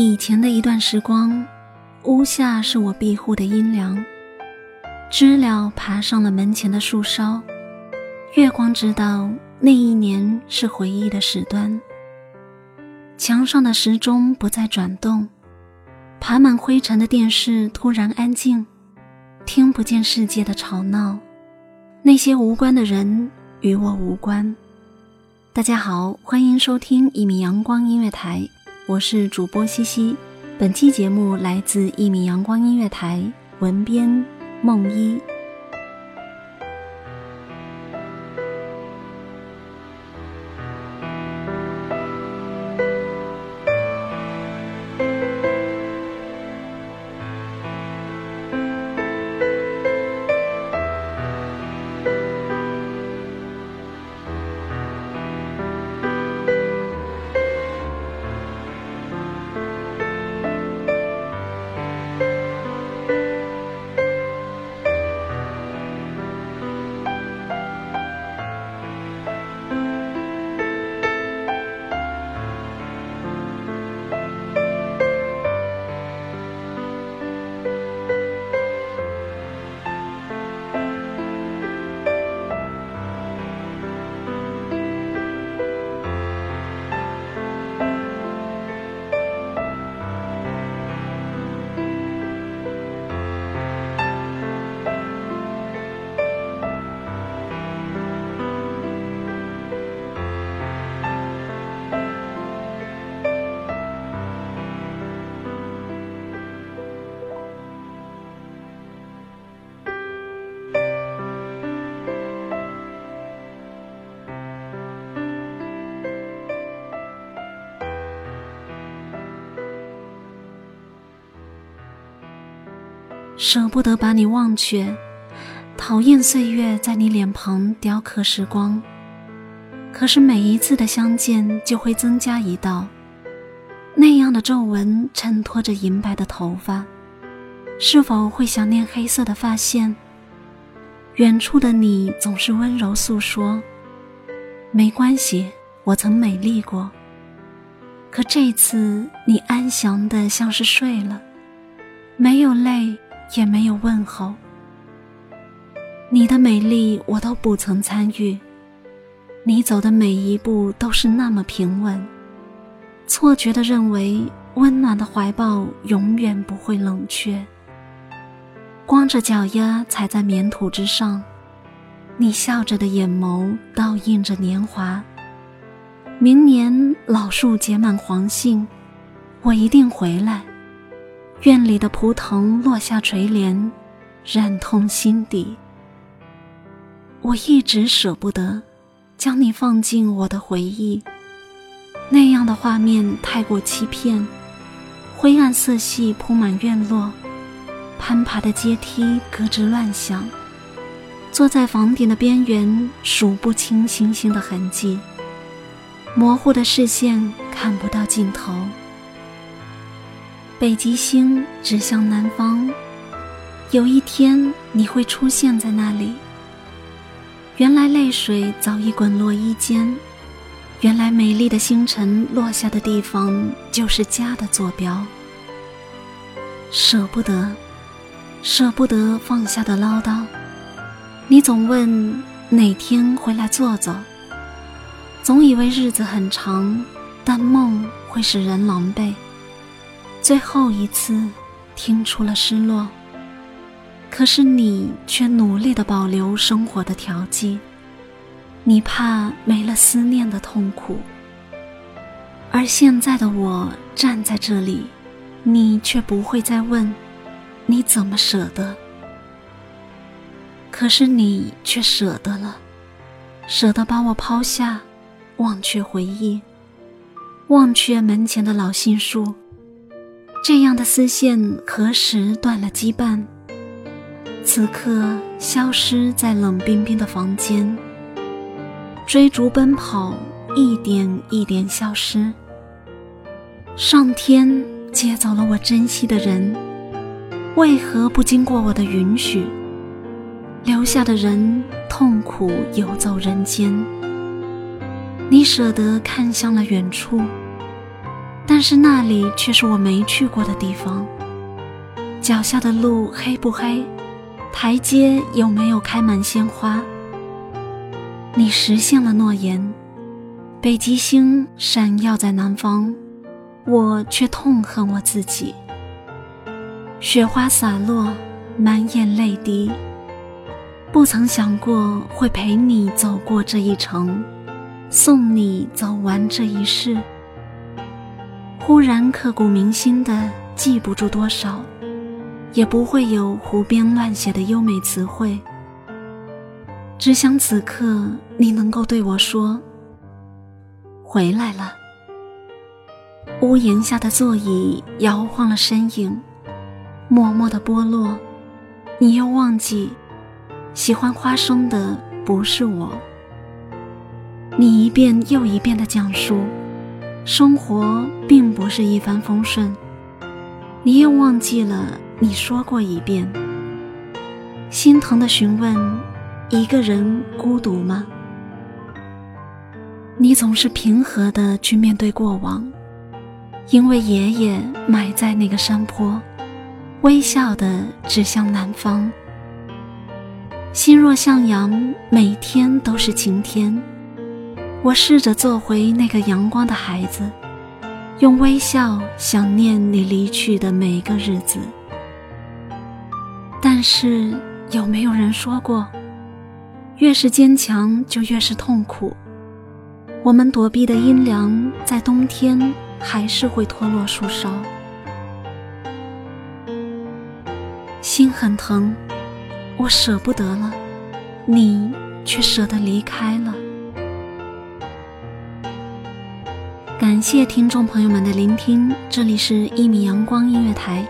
以前的一段时光，屋下是我庇护的阴凉。知了爬上了门前的树梢，月光知道那一年是回忆的始端。墙上的时钟不再转动，爬满灰尘的电视突然安静，听不见世界的吵闹。那些无关的人与我无关。大家好，欢迎收听一米阳光音乐台。我是主播西西，本期节目来自一米阳光音乐台，文编梦一。舍不得把你忘却，讨厌岁月在你脸庞雕刻时光。可是每一次的相见，就会增加一道那样的皱纹，衬托着银白的头发。是否会想念黑色的发线？远处的你总是温柔诉说，没关系，我曾美丽过。可这次你安详的像是睡了，没有泪。也没有问候，你的美丽我都不曾参与，你走的每一步都是那么平稳，错觉的认为温暖的怀抱永远不会冷却。光着脚丫踩在棉土之上，你笑着的眼眸倒映着年华。明年老树结满黄杏，我一定回来。院里的蒲藤落下垂帘，染痛心底。我一直舍不得将你放进我的回忆，那样的画面太过欺骗。灰暗色系铺满院落，攀爬的阶梯咯吱乱响。坐在房顶的边缘，数不清星星的痕迹，模糊的视线看不到尽头。北极星指向南方，有一天你会出现在那里。原来泪水早已滚落衣间，原来美丽的星辰落下的地方就是家的坐标。舍不得，舍不得放下的唠叨，你总问哪天回来坐坐。总以为日子很长，但梦会使人狼狈。最后一次，听出了失落。可是你却努力的保留生活的调剂，你怕没了思念的痛苦。而现在的我站在这里，你却不会再问，你怎么舍得？可是你却舍得了，舍得把我抛下。忘却回忆，忘却门前的老杏树。这样的丝线何时断了羁绊？此刻消失在冷冰冰的房间。追逐奔跑，一点一点消失。上天接走了我珍惜的人，为何不经过我的允许？留下的人痛苦游走人间。你舍得看向了远处，但是那里却是我没去过的地方。脚下的路黑不黑？台阶有没有开满鲜花？你实现了诺言，北极星闪耀在南方，我却痛恨我自己。雪花洒落，满眼泪滴，不曾想过会陪你走过这一程。送你走完这一世，忽然刻骨铭心的记不住多少，也不会有胡编乱写的优美词汇。只想此刻你能够对我说：“回来了。”屋檐下的座椅摇晃了身影，默默的剥落。你又忘记，喜欢花生的不是我。你一遍又一遍的讲述，生活并不是一帆风顺。你又忘记了你说过一遍，心疼的询问：一个人孤独吗？你总是平和的去面对过往，因为爷爷埋在那个山坡，微笑的指向南方。心若向阳，每天都是晴天。我试着做回那个阳光的孩子，用微笑想念你离去的每一个日子。但是有没有人说过，越是坚强就越是痛苦？我们躲避的阴凉，在冬天还是会脱落树梢。心很疼，我舍不得了，你却舍得离开了。感谢听众朋友们的聆听，这里是《一米阳光音乐台》，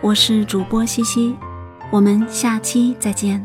我是主播西西，我们下期再见。